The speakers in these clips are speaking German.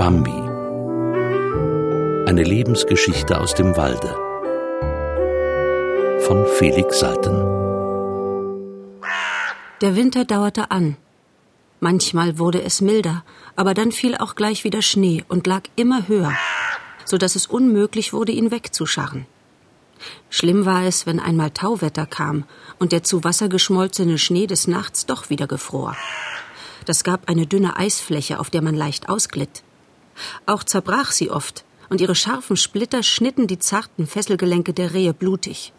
Bambi. Eine Lebensgeschichte aus dem Walde. Von Felix Salten. Der Winter dauerte an. Manchmal wurde es milder, aber dann fiel auch gleich wieder Schnee und lag immer höher, so dass es unmöglich wurde, ihn wegzuscharren. Schlimm war es, wenn einmal Tauwetter kam und der zu Wasser geschmolzene Schnee des Nachts doch wieder gefror. Das gab eine dünne Eisfläche, auf der man leicht ausglitt. Auch zerbrach sie oft, und ihre scharfen Splitter schnitten die zarten Fesselgelenke der Rehe blutig.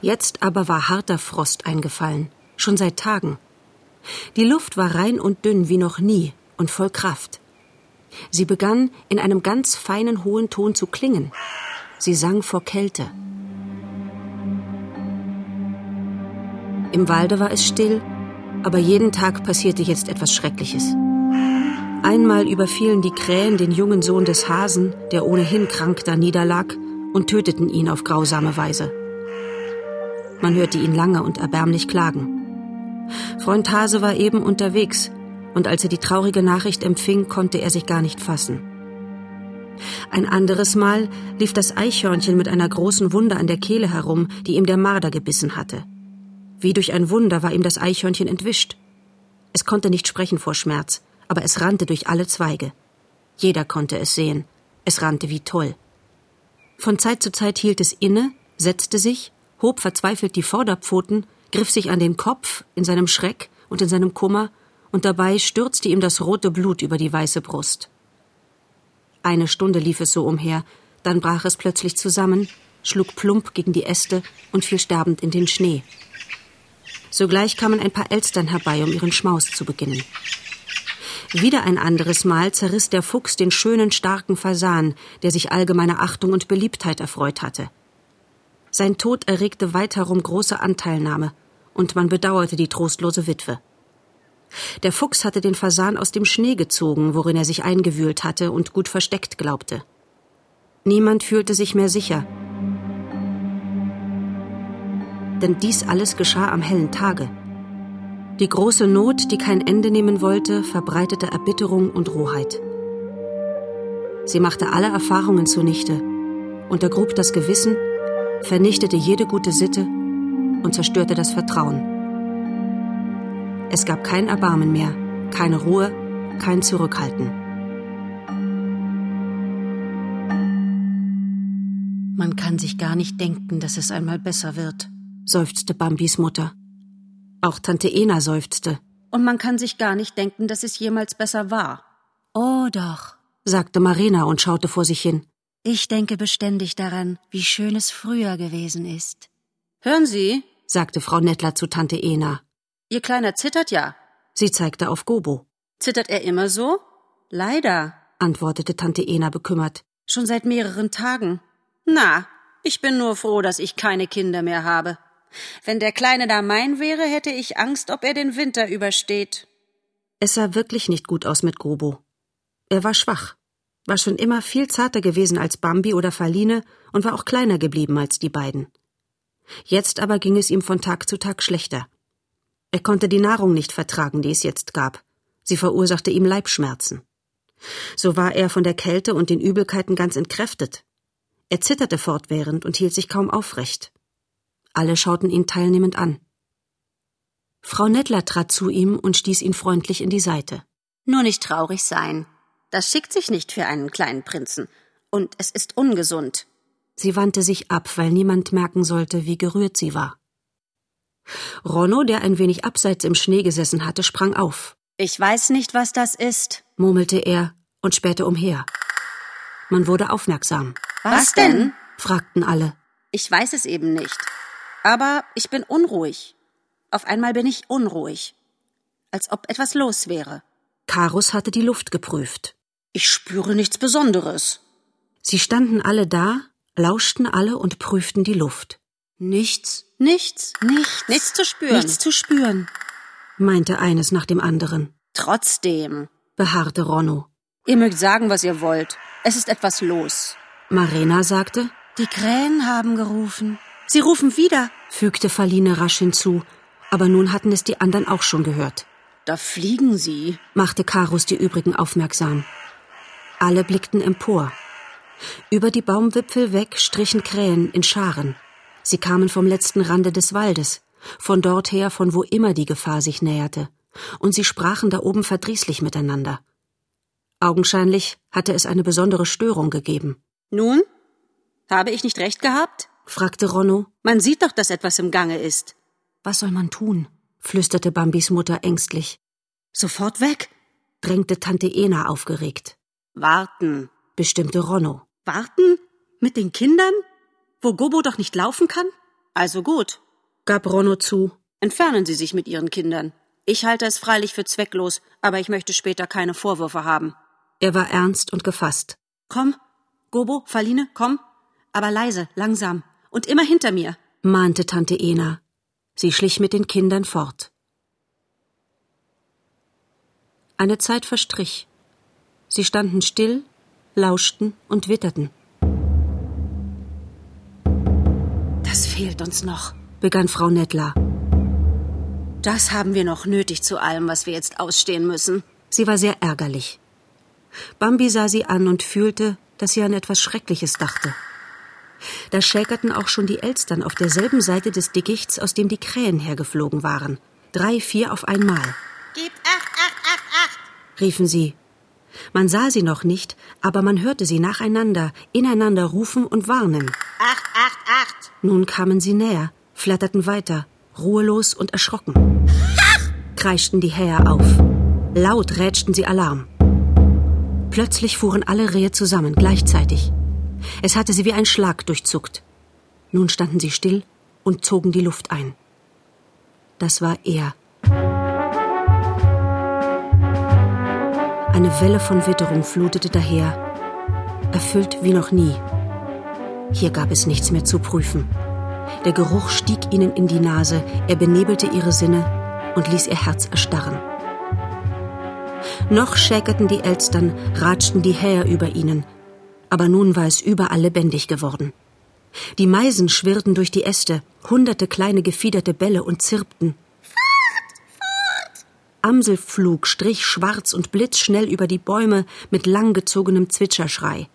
Jetzt aber war harter Frost eingefallen, schon seit Tagen. Die Luft war rein und dünn wie noch nie und voll Kraft. Sie begann in einem ganz feinen hohen Ton zu klingen. Sie sang vor Kälte. Im Walde war es still, aber jeden Tag passierte jetzt etwas Schreckliches. Einmal überfielen die Krähen den jungen Sohn des Hasen, der ohnehin krank da niederlag, und töteten ihn auf grausame Weise. Man hörte ihn lange und erbärmlich klagen. Freund Hase war eben unterwegs, und als er die traurige Nachricht empfing, konnte er sich gar nicht fassen. Ein anderes Mal lief das Eichhörnchen mit einer großen Wunde an der Kehle herum, die ihm der Marder gebissen hatte. Wie durch ein Wunder war ihm das Eichhörnchen entwischt. Es konnte nicht sprechen vor Schmerz, aber es rannte durch alle Zweige. Jeder konnte es sehen. Es rannte wie toll. Von Zeit zu Zeit hielt es inne, setzte sich, hob verzweifelt die Vorderpfoten, griff sich an den Kopf in seinem Schreck und in seinem Kummer, und dabei stürzte ihm das rote Blut über die weiße Brust. Eine Stunde lief es so umher, dann brach es plötzlich zusammen, schlug plump gegen die Äste und fiel sterbend in den Schnee. Sogleich kamen ein paar Elstern herbei, um ihren Schmaus zu beginnen. Wieder ein anderes Mal zerriss der Fuchs den schönen, starken Fasan, der sich allgemeiner Achtung und Beliebtheit erfreut hatte. Sein Tod erregte weit herum große Anteilnahme, und man bedauerte die trostlose Witwe. Der Fuchs hatte den Fasan aus dem Schnee gezogen, worin er sich eingewühlt hatte und gut versteckt glaubte. Niemand fühlte sich mehr sicher. Denn dies alles geschah am hellen Tage. Die große Not, die kein Ende nehmen wollte, verbreitete Erbitterung und Rohheit. Sie machte alle Erfahrungen zunichte, untergrub das Gewissen, vernichtete jede gute Sitte und zerstörte das Vertrauen. Es gab kein Erbarmen mehr, keine Ruhe, kein Zurückhalten. Man kann sich gar nicht denken, dass es einmal besser wird, seufzte Bambis Mutter. Auch Tante Ena seufzte. Und man kann sich gar nicht denken, dass es jemals besser war. Oh doch, sagte Marina und schaute vor sich hin. Ich denke beständig daran, wie schön es früher gewesen ist. Hören Sie, sagte Frau Nettler zu Tante Ena. Ihr Kleiner zittert ja. Sie zeigte auf Gobo. Zittert er immer so? Leider, antwortete Tante Ena bekümmert. Schon seit mehreren Tagen. Na, ich bin nur froh, dass ich keine Kinder mehr habe. Wenn der Kleine da mein wäre, hätte ich Angst, ob er den Winter übersteht. Es sah wirklich nicht gut aus mit Gobo. Er war schwach, war schon immer viel zarter gewesen als Bambi oder Faline und war auch kleiner geblieben als die beiden. Jetzt aber ging es ihm von Tag zu Tag schlechter. Er konnte die Nahrung nicht vertragen, die es jetzt gab. Sie verursachte ihm Leibschmerzen. So war er von der Kälte und den Übelkeiten ganz entkräftet. Er zitterte fortwährend und hielt sich kaum aufrecht. Alle schauten ihn teilnehmend an. Frau Nettler trat zu ihm und stieß ihn freundlich in die Seite. Nur nicht traurig sein. Das schickt sich nicht für einen kleinen Prinzen. Und es ist ungesund. Sie wandte sich ab, weil niemand merken sollte, wie gerührt sie war. Ronno, der ein wenig abseits im Schnee gesessen hatte, sprang auf. Ich weiß nicht, was das ist, murmelte er und spähte umher. Man wurde aufmerksam. Was denn? fragten alle. Ich weiß es eben nicht. Aber ich bin unruhig. Auf einmal bin ich unruhig. Als ob etwas los wäre. Karus hatte die Luft geprüft. Ich spüre nichts Besonderes. Sie standen alle da, lauschten alle und prüften die Luft. Nichts, nichts, nichts, nichts zu spüren. Nichts zu spüren, meinte eines nach dem anderen. Trotzdem, beharrte Ronno. Ihr mögt sagen, was ihr wollt. Es ist etwas los. Marina sagte, die Krähen haben gerufen. Sie rufen wieder, fügte Faline rasch hinzu, aber nun hatten es die anderen auch schon gehört. Da fliegen sie, machte Karus die übrigen aufmerksam. Alle blickten empor. Über die Baumwipfel weg strichen Krähen in Scharen. Sie kamen vom letzten Rande des Waldes, von dort her, von wo immer die Gefahr sich näherte, und sie sprachen da oben verdrießlich miteinander. Augenscheinlich hatte es eine besondere Störung gegeben. Nun? Habe ich nicht recht gehabt? Fragte Ronno. Man sieht doch, dass etwas im Gange ist. Was soll man tun? flüsterte Bambis Mutter ängstlich. Sofort weg, drängte Tante Ena aufgeregt. Warten, bestimmte Ronno. Warten? Mit den Kindern? Wo Gobo doch nicht laufen kann? Also gut, gab Ronno zu. Entfernen Sie sich mit Ihren Kindern. Ich halte es freilich für zwecklos, aber ich möchte später keine Vorwürfe haben. Er war ernst und gefasst. Komm, Gobo, Faline, komm. Aber leise, langsam. Und immer hinter mir, mahnte Tante Ena. Sie schlich mit den Kindern fort. Eine Zeit verstrich. Sie standen still, lauschten und witterten. Das fehlt uns noch, begann Frau Nettler. Das haben wir noch nötig zu allem, was wir jetzt ausstehen müssen. Sie war sehr ärgerlich. Bambi sah sie an und fühlte, dass sie an etwas Schreckliches dachte. Da schäkerten auch schon die Elstern auf derselben Seite des Dickichts, aus dem die Krähen hergeflogen waren. Drei, vier auf einmal. Gebt acht, acht, acht, acht, riefen sie. Man sah sie noch nicht, aber man hörte sie nacheinander, ineinander rufen und warnen. Acht, acht, acht. Nun kamen sie näher, flatterten weiter, ruhelos und erschrocken. Ach! kreischten die Häher auf. Laut rätschten sie Alarm. Plötzlich fuhren alle Rehe zusammen, gleichzeitig. Es hatte sie wie ein Schlag durchzuckt. Nun standen sie still und zogen die Luft ein. Das war er. Eine Welle von Witterung flutete daher, erfüllt wie noch nie. Hier gab es nichts mehr zu prüfen. Der Geruch stieg ihnen in die Nase, er benebelte ihre Sinne und ließ ihr Herz erstarren. Noch schäkerten die Elstern, ratschten die Häher über ihnen, aber nun war es überall lebendig geworden. Die Meisen schwirrten durch die Äste, hunderte kleine gefiederte Bälle und zirpten. Fort, fort! Amselflug strich schwarz und blitzschnell über die Bäume mit langgezogenem Zwitscherschrei.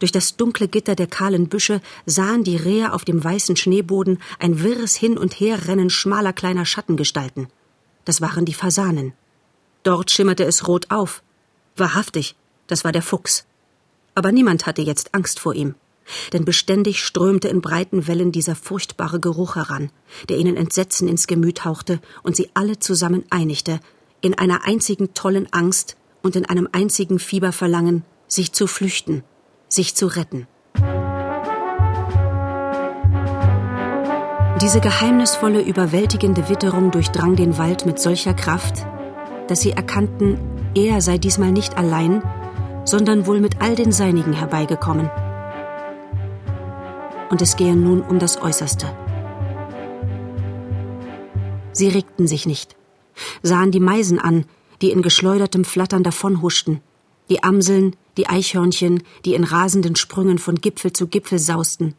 Durch das dunkle Gitter der kahlen Büsche sahen die Rehe auf dem weißen Schneeboden ein wirres Hin- und Herrennen schmaler kleiner Schattengestalten. Das waren die Fasanen. Dort schimmerte es rot auf. Wahrhaftig, das war der Fuchs aber niemand hatte jetzt Angst vor ihm, denn beständig strömte in breiten Wellen dieser furchtbare Geruch heran, der ihnen Entsetzen ins Gemüt hauchte und sie alle zusammen einigte, in einer einzigen tollen Angst und in einem einzigen Fieberverlangen, sich zu flüchten, sich zu retten. Diese geheimnisvolle, überwältigende Witterung durchdrang den Wald mit solcher Kraft, dass sie erkannten, er sei diesmal nicht allein, sondern wohl mit all den Seinigen herbeigekommen. Und es gehe nun um das Äußerste. Sie regten sich nicht, sahen die Meisen an, die in geschleudertem Flattern davonhuschten, die Amseln, die Eichhörnchen, die in rasenden Sprüngen von Gipfel zu Gipfel sausten.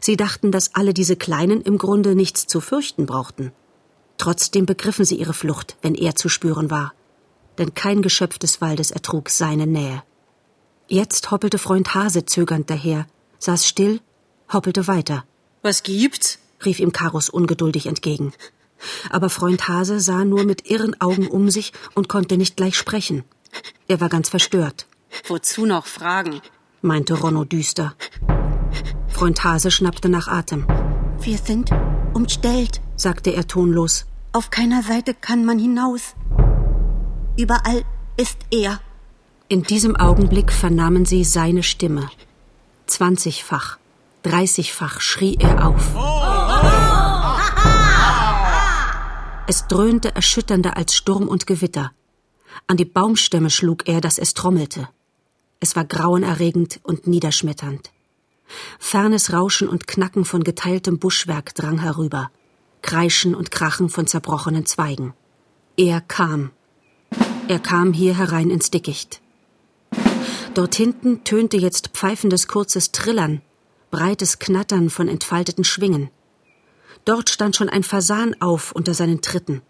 Sie dachten, dass alle diese Kleinen im Grunde nichts zu fürchten brauchten. Trotzdem begriffen sie ihre Flucht, wenn er zu spüren war. Denn kein Geschöpf des Waldes ertrug seine Nähe. Jetzt hoppelte Freund Hase zögernd daher, saß still, hoppelte weiter. Was gibt's? rief ihm Karus ungeduldig entgegen. Aber Freund Hase sah nur mit irren Augen um sich und konnte nicht gleich sprechen. Er war ganz verstört. Wozu noch fragen? meinte Ronno düster. Freund Hase schnappte nach Atem. Wir sind umstellt, sagte er tonlos. Auf keiner Seite kann man hinaus. Überall ist er. In diesem Augenblick vernahmen sie seine Stimme. Zwanzigfach, dreißigfach schrie er auf. Es dröhnte erschütternder als Sturm und Gewitter. An die Baumstämme schlug er, dass es trommelte. Es war grauenerregend und niederschmetternd. Fernes Rauschen und Knacken von geteiltem Buschwerk drang herüber, Kreischen und Krachen von zerbrochenen Zweigen. Er kam. Er kam hier herein ins Dickicht. Dort hinten tönte jetzt pfeifendes kurzes Trillern, breites Knattern von entfalteten Schwingen. Dort stand schon ein Fasan auf unter seinen Tritten.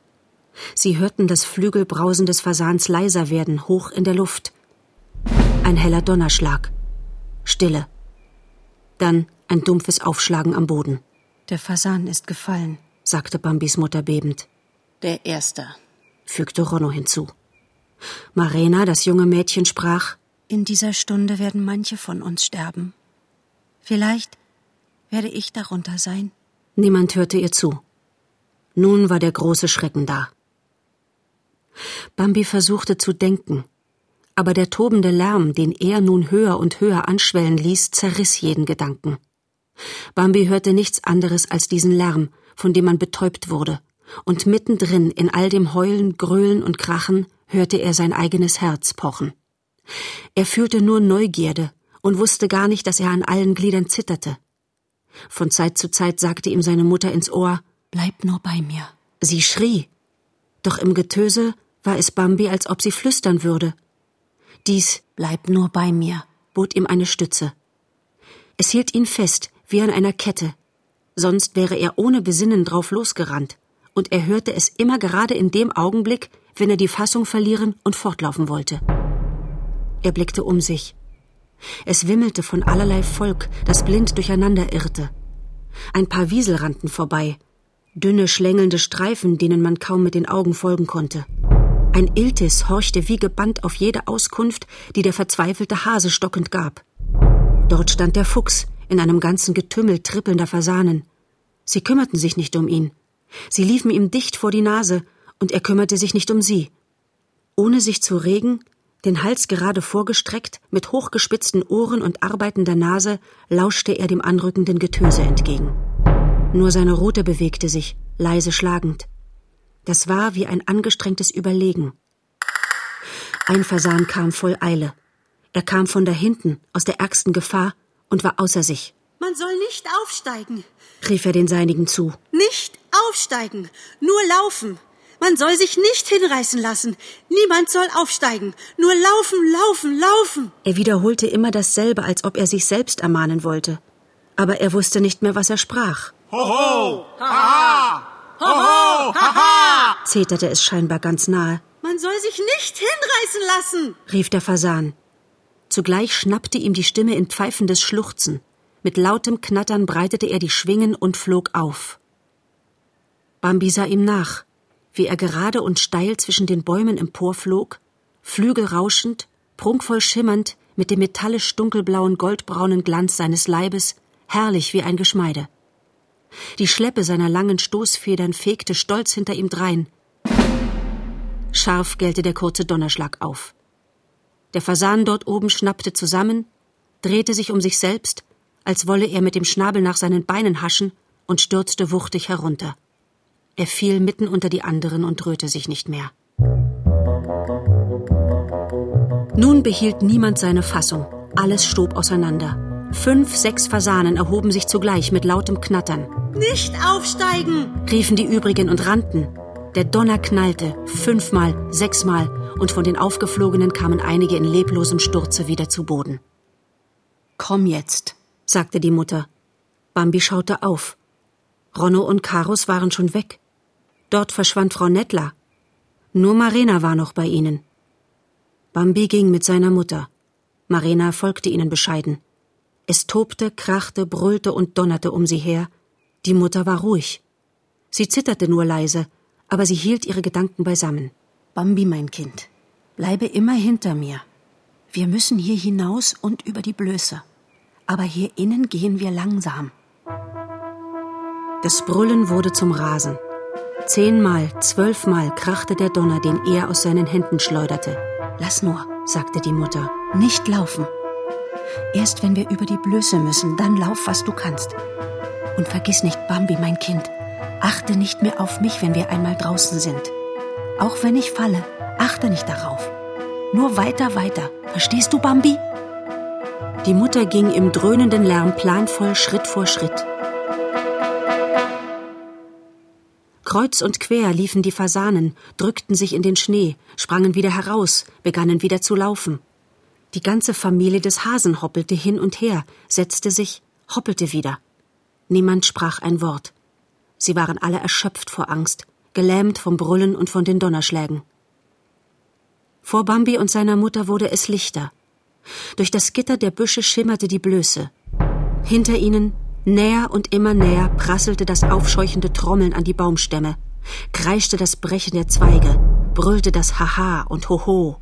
Sie hörten das Flügelbrausen des Fasans leiser werden, hoch in der Luft. Ein heller Donnerschlag. Stille. Dann ein dumpfes Aufschlagen am Boden. Der Fasan ist gefallen, sagte Bambis Mutter bebend. Der Erste, fügte Ronno hinzu. Marena, das junge Mädchen, sprach In dieser Stunde werden manche von uns sterben. Vielleicht werde ich darunter sein. Niemand hörte ihr zu. Nun war der große Schrecken da. Bambi versuchte zu denken, aber der tobende Lärm, den er nun höher und höher anschwellen ließ, zerriss jeden Gedanken. Bambi hörte nichts anderes als diesen Lärm, von dem man betäubt wurde, und mittendrin in all dem Heulen, Gröhlen und Krachen hörte er sein eigenes Herz pochen. Er fühlte nur Neugierde und wusste gar nicht, dass er an allen Gliedern zitterte. Von Zeit zu Zeit sagte ihm seine Mutter ins Ohr Bleib nur bei mir. Sie schrie, doch im Getöse war es Bambi, als ob sie flüstern würde. Dies Bleib nur bei mir bot ihm eine Stütze. Es hielt ihn fest, wie an einer Kette, sonst wäre er ohne Besinnen drauf losgerannt, und er hörte es immer gerade in dem Augenblick, wenn er die Fassung verlieren und fortlaufen wollte. Er blickte um sich. Es wimmelte von allerlei Volk, das blind durcheinander irrte. Ein paar Wiesel rannten vorbei, dünne, schlängelnde Streifen, denen man kaum mit den Augen folgen konnte. Ein Iltis horchte wie gebannt auf jede Auskunft, die der verzweifelte Hase stockend gab. Dort stand der Fuchs in einem ganzen Getümmel trippelnder Fasanen. Sie kümmerten sich nicht um ihn. Sie liefen ihm dicht vor die Nase, und er kümmerte sich nicht um sie. Ohne sich zu regen, den Hals gerade vorgestreckt, mit hochgespitzten Ohren und arbeitender Nase, lauschte er dem anrückenden Getöse entgegen. Nur seine Rute bewegte sich, leise schlagend. Das war wie ein angestrengtes Überlegen. Ein Fasan kam voll Eile. Er kam von dahinten, aus der ärgsten Gefahr, und war außer sich. Man soll nicht aufsteigen, rief er den Seinigen zu. Nicht aufsteigen, nur laufen. Man soll sich nicht hinreißen lassen. Niemand soll aufsteigen. Nur laufen, laufen, laufen. Er wiederholte immer dasselbe, als ob er sich selbst ermahnen wollte. Aber er wusste nicht mehr, was er sprach. Hoho! Haha! Hoho! Haha! zeterte es scheinbar ganz nahe. Man soll sich nicht hinreißen lassen, rief der Fasan. Zugleich schnappte ihm die Stimme in pfeifendes Schluchzen. Mit lautem Knattern breitete er die Schwingen und flog auf. Bambi sah ihm nach, wie er gerade und steil zwischen den Bäumen emporflog, Flügel rauschend, prunkvoll schimmernd, mit dem metallisch dunkelblauen goldbraunen Glanz seines Leibes, herrlich wie ein Geschmeide. Die Schleppe seiner langen Stoßfedern fegte stolz hinter ihm drein. Scharf gellte der kurze Donnerschlag auf. Der Fasan dort oben schnappte zusammen, drehte sich um sich selbst, als wolle er mit dem Schnabel nach seinen Beinen haschen und stürzte wuchtig herunter. Er fiel mitten unter die anderen und rührte sich nicht mehr. Nun behielt niemand seine Fassung. Alles stob auseinander. Fünf, sechs Fasanen erhoben sich zugleich mit lautem Knattern. Nicht aufsteigen! riefen die übrigen und rannten. Der Donner knallte, fünfmal, sechsmal, und von den Aufgeflogenen kamen einige in leblosem Sturze wieder zu Boden. Komm jetzt, sagte die Mutter. Bambi schaute auf. Ronno und Karus waren schon weg. Dort verschwand Frau Nettler. Nur Marena war noch bei ihnen. Bambi ging mit seiner Mutter. Marena folgte ihnen bescheiden. Es tobte, krachte, brüllte und donnerte um sie her. Die Mutter war ruhig. Sie zitterte nur leise, aber sie hielt ihre Gedanken beisammen. Bambi, mein Kind, bleibe immer hinter mir. Wir müssen hier hinaus und über die Blöße. Aber hier innen gehen wir langsam. Das Brüllen wurde zum Rasen. Zehnmal, zwölfmal krachte der Donner, den er aus seinen Händen schleuderte. Lass nur, sagte die Mutter, nicht laufen. Erst wenn wir über die Blöße müssen, dann lauf, was du kannst. Und vergiss nicht, Bambi, mein Kind, achte nicht mehr auf mich, wenn wir einmal draußen sind. Auch wenn ich falle, achte nicht darauf. Nur weiter, weiter. Verstehst du, Bambi? Die Mutter ging im dröhnenden Lärm planvoll Schritt vor Schritt. Kreuz und quer liefen die Fasanen, drückten sich in den Schnee, sprangen wieder heraus, begannen wieder zu laufen. Die ganze Familie des Hasen hoppelte hin und her, setzte sich, hoppelte wieder. Niemand sprach ein Wort. Sie waren alle erschöpft vor Angst, gelähmt vom Brüllen und von den Donnerschlägen. Vor Bambi und seiner Mutter wurde es lichter. Durch das Gitter der Büsche schimmerte die Blöße. Hinter ihnen, näher und immer näher, prasselte das aufscheuchende Trommeln an die Baumstämme, kreischte das Brechen der Zweige, brüllte das Haha und Hoho.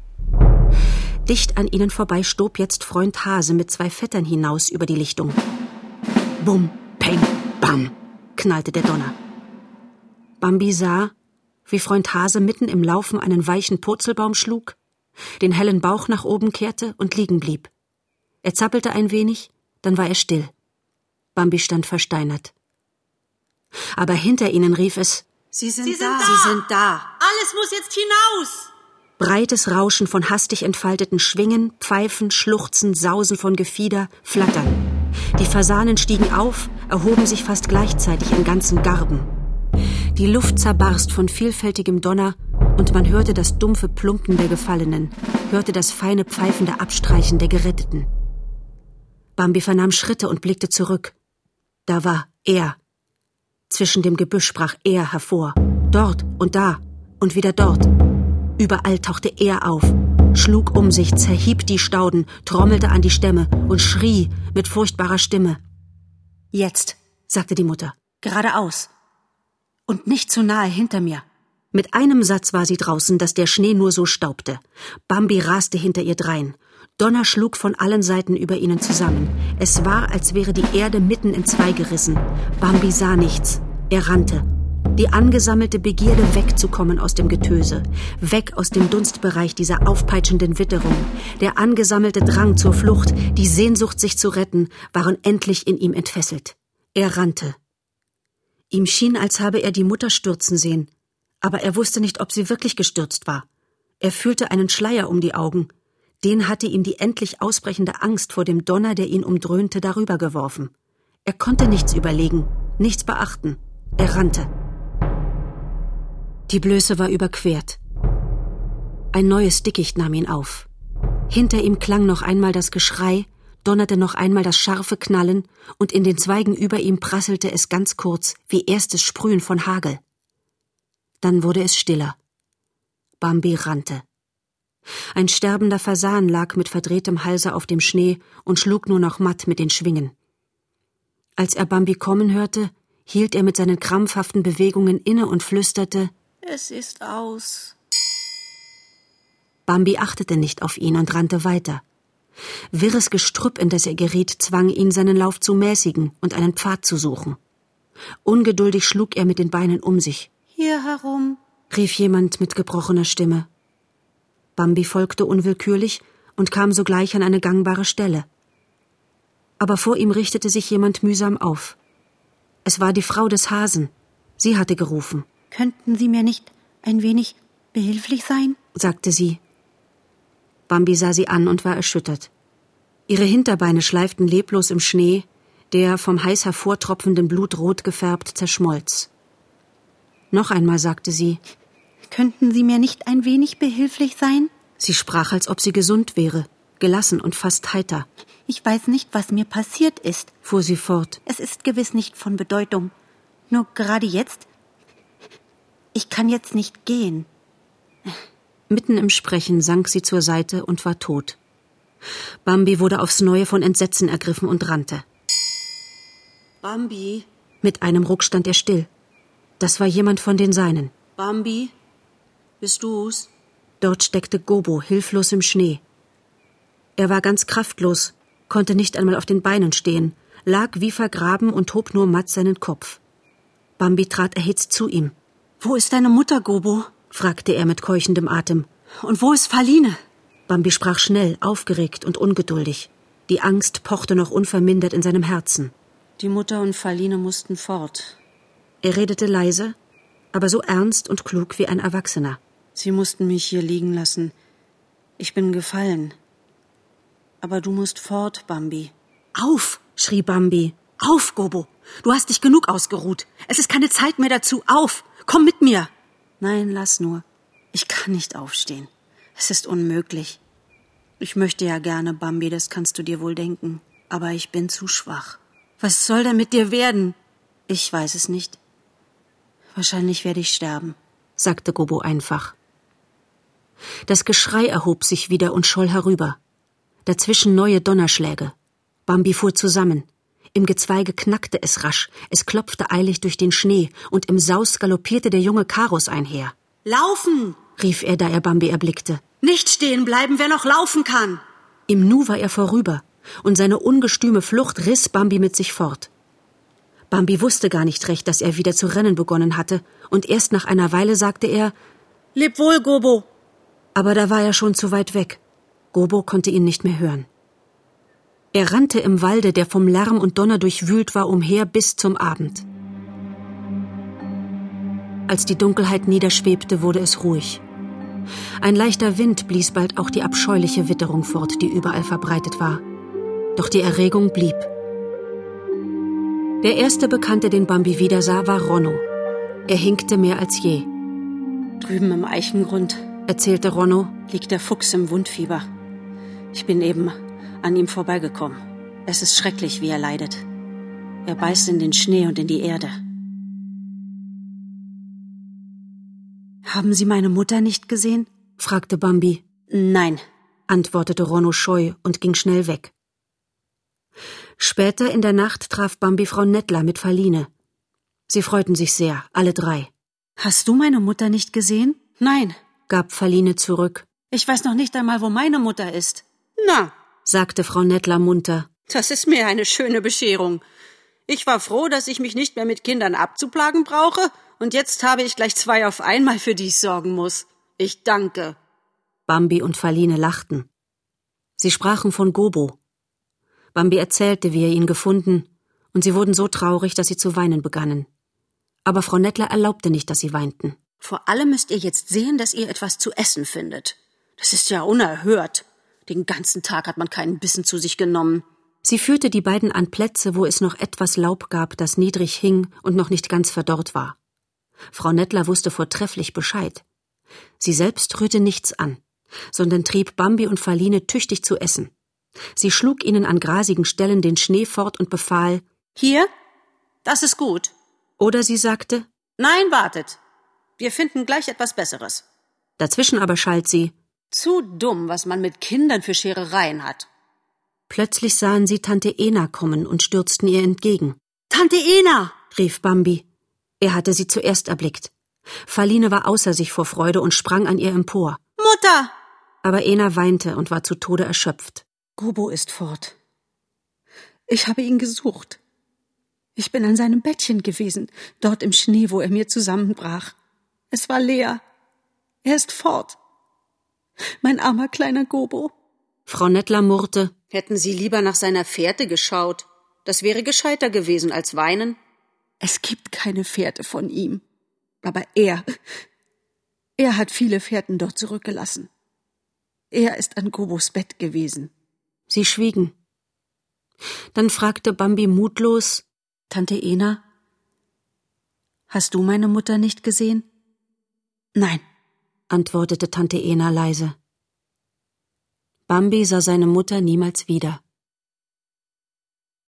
Dicht an ihnen vorbei stob jetzt Freund Hase mit zwei Vettern hinaus über die Lichtung. Bum, peng, bam, knallte der Donner. Bambi sah, wie Freund Hase mitten im Laufen einen weichen Purzelbaum schlug, den hellen Bauch nach oben kehrte und liegen blieb. Er zappelte ein wenig, dann war er still. Bambi stand versteinert. Aber hinter ihnen rief es Sie sind, Sie sind da. da. Sie sind da. Alles muss jetzt hinaus. Breites Rauschen von hastig entfalteten Schwingen, Pfeifen, Schluchzen, Sausen von Gefieder, Flattern. Die Fasanen stiegen auf, erhoben sich fast gleichzeitig in ganzen Garben. Die Luft zerbarst von vielfältigem Donner, und man hörte das dumpfe Plumpen der Gefallenen, hörte das feine pfeifende Abstreichen der Geretteten. Bambi vernahm Schritte und blickte zurück. Da war er. Zwischen dem Gebüsch brach er hervor. Dort und da und wieder dort. Überall tauchte er auf, schlug um sich, zerhieb die Stauden, trommelte an die Stämme und schrie mit furchtbarer Stimme. Jetzt, sagte die Mutter, geradeaus. Und nicht zu nahe hinter mir. Mit einem Satz war sie draußen, dass der Schnee nur so staubte. Bambi raste hinter ihr drein. Donner schlug von allen Seiten über ihnen zusammen. Es war, als wäre die Erde mitten in zwei gerissen. Bambi sah nichts. Er rannte. Die angesammelte Begierde wegzukommen aus dem Getöse, weg aus dem Dunstbereich dieser aufpeitschenden Witterung, der angesammelte Drang zur Flucht, die Sehnsucht, sich zu retten, waren endlich in ihm entfesselt. Er rannte. Ihm schien, als habe er die Mutter stürzen sehen, aber er wusste nicht, ob sie wirklich gestürzt war. Er fühlte einen Schleier um die Augen. Den hatte ihm die endlich ausbrechende Angst vor dem Donner, der ihn umdröhnte, darüber geworfen. Er konnte nichts überlegen, nichts beachten. Er rannte. Die Blöße war überquert. Ein neues Dickicht nahm ihn auf. Hinter ihm klang noch einmal das Geschrei, donnerte noch einmal das scharfe Knallen, und in den Zweigen über ihm prasselte es ganz kurz, wie erstes Sprühen von Hagel. Dann wurde es stiller. Bambi rannte. Ein sterbender Fasan lag mit verdrehtem Halse auf dem Schnee und schlug nur noch matt mit den Schwingen. Als er Bambi kommen hörte, hielt er mit seinen krampfhaften Bewegungen inne und flüsterte Es ist aus. Bambi achtete nicht auf ihn und rannte weiter. Wirres Gestrüpp, in das er geriet, zwang ihn, seinen Lauf zu mäßigen und einen Pfad zu suchen. Ungeduldig schlug er mit den Beinen um sich. Hier herum. rief jemand mit gebrochener Stimme. Bambi folgte unwillkürlich und kam sogleich an eine gangbare Stelle. Aber vor ihm richtete sich jemand mühsam auf. Es war die Frau des Hasen. Sie hatte gerufen. Könnten Sie mir nicht ein wenig behilflich sein? sagte sie. Bambi sah sie an und war erschüttert. Ihre Hinterbeine schleiften leblos im Schnee, der vom heiß hervortropfenden Blut rot gefärbt zerschmolz. Noch einmal sagte sie. Könnten Sie mir nicht ein wenig behilflich sein? Sie sprach, als ob sie gesund wäre, gelassen und fast heiter. Ich weiß nicht, was mir passiert ist, fuhr sie fort. Es ist gewiss nicht von Bedeutung. Nur gerade jetzt. Ich kann jetzt nicht gehen. Mitten im Sprechen sank sie zur Seite und war tot. Bambi wurde aufs Neue von Entsetzen ergriffen und rannte. Bambi, Mit einem Ruck stand er still. Das war jemand von den Seinen. Bambi, bist du's? Dort steckte Gobo hilflos im Schnee. Er war ganz kraftlos, konnte nicht einmal auf den Beinen stehen, lag wie vergraben und hob nur matt seinen Kopf. Bambi trat erhitzt zu ihm. Wo ist deine Mutter, Gobo? fragte er mit keuchendem Atem. Und wo ist Faline? Bambi sprach schnell, aufgeregt und ungeduldig. Die Angst pochte noch unvermindert in seinem Herzen. Die Mutter und Faline mussten fort. Er redete leise, aber so ernst und klug wie ein Erwachsener. Sie mussten mich hier liegen lassen. Ich bin gefallen. Aber du musst fort, Bambi. Auf! schrie Bambi. Auf, Gobo! Du hast dich genug ausgeruht. Es ist keine Zeit mehr dazu. Auf! Komm mit mir! Nein, lass nur. Ich kann nicht aufstehen. Es ist unmöglich. Ich möchte ja gerne, Bambi, das kannst du dir wohl denken. Aber ich bin zu schwach. Was soll denn mit dir werden? Ich weiß es nicht. Wahrscheinlich werde ich sterben. sagte Gobo einfach. Das Geschrei erhob sich wieder und scholl herüber. Dazwischen neue Donnerschläge. Bambi fuhr zusammen. Im Gezweige knackte es rasch, es klopfte eilig durch den Schnee, und im Saus galoppierte der junge Karus einher. Laufen! rief er, da er Bambi erblickte. Nicht stehen bleiben, wer noch laufen kann! Im Nu war er vorüber, und seine ungestüme Flucht riss Bambi mit sich fort. Bambi wusste gar nicht recht, dass er wieder zu rennen begonnen hatte, und erst nach einer Weile sagte er Leb wohl, Gobo. Aber da war er schon zu weit weg. Gobo konnte ihn nicht mehr hören. Er rannte im Walde, der vom Lärm und Donner durchwühlt war, umher bis zum Abend. Als die Dunkelheit niederschwebte, wurde es ruhig. Ein leichter Wind blies bald auch die abscheuliche Witterung fort, die überall verbreitet war. Doch die Erregung blieb. Der erste Bekannte, den Bambi wiedersah, war Ronno. Er hinkte mehr als je. Drüben im Eichengrund, erzählte Ronno, liegt der Fuchs im Wundfieber. Ich bin eben an ihm vorbeigekommen. Es ist schrecklich, wie er leidet. Er beißt in den Schnee und in die Erde. Haben Sie meine Mutter nicht gesehen? fragte Bambi. Nein, antwortete Ronno scheu und ging schnell weg. Später in der Nacht traf Bambi Frau Nettler mit Faline. Sie freuten sich sehr, alle drei. Hast du meine Mutter nicht gesehen? Nein, gab Faline zurück. Ich weiß noch nicht einmal, wo meine Mutter ist. Na, sagte Frau Nettler munter. Das ist mir eine schöne Bescherung. Ich war froh, dass ich mich nicht mehr mit Kindern abzuplagen brauche, und jetzt habe ich gleich zwei auf einmal, für die ich sorgen muss. Ich danke. Bambi und Faline lachten. Sie sprachen von Gobo. Bambi erzählte, wie er ihn gefunden, und sie wurden so traurig, dass sie zu weinen begannen. Aber Frau Nettler erlaubte nicht, dass sie weinten. Vor allem müsst ihr jetzt sehen, dass ihr etwas zu essen findet. Das ist ja unerhört. Den ganzen Tag hat man keinen Bissen zu sich genommen. Sie führte die beiden an Plätze, wo es noch etwas Laub gab, das niedrig hing und noch nicht ganz verdorrt war. Frau Nettler wusste vortrefflich Bescheid. Sie selbst rührte nichts an, sondern trieb Bambi und Faline tüchtig zu essen. Sie schlug ihnen an grasigen Stellen den Schnee fort und befahl Hier? Das ist gut. Oder sie sagte Nein, wartet. Wir finden gleich etwas Besseres. Dazwischen aber schalt sie zu dumm, was man mit Kindern für Scherereien hat. Plötzlich sahen sie Tante Ena kommen und stürzten ihr entgegen. Tante Ena! rief Bambi. Er hatte sie zuerst erblickt. Faline war außer sich vor Freude und sprang an ihr empor. Mutter! Aber Ena weinte und war zu Tode erschöpft. Gobo ist fort. Ich habe ihn gesucht. Ich bin an seinem Bettchen gewesen, dort im Schnee, wo er mir zusammenbrach. Es war leer. Er ist fort. Mein armer kleiner Gobo. Frau Nettler murrte. Hätten Sie lieber nach seiner Fährte geschaut. Das wäre gescheiter gewesen als weinen. Es gibt keine Fährte von ihm. Aber er, er hat viele Fährten dort zurückgelassen. Er ist an Gobos Bett gewesen. Sie schwiegen. Dann fragte Bambi mutlos Tante Ena, hast du meine Mutter nicht gesehen? Nein antwortete Tante Ena leise. Bambi sah seine Mutter niemals wieder.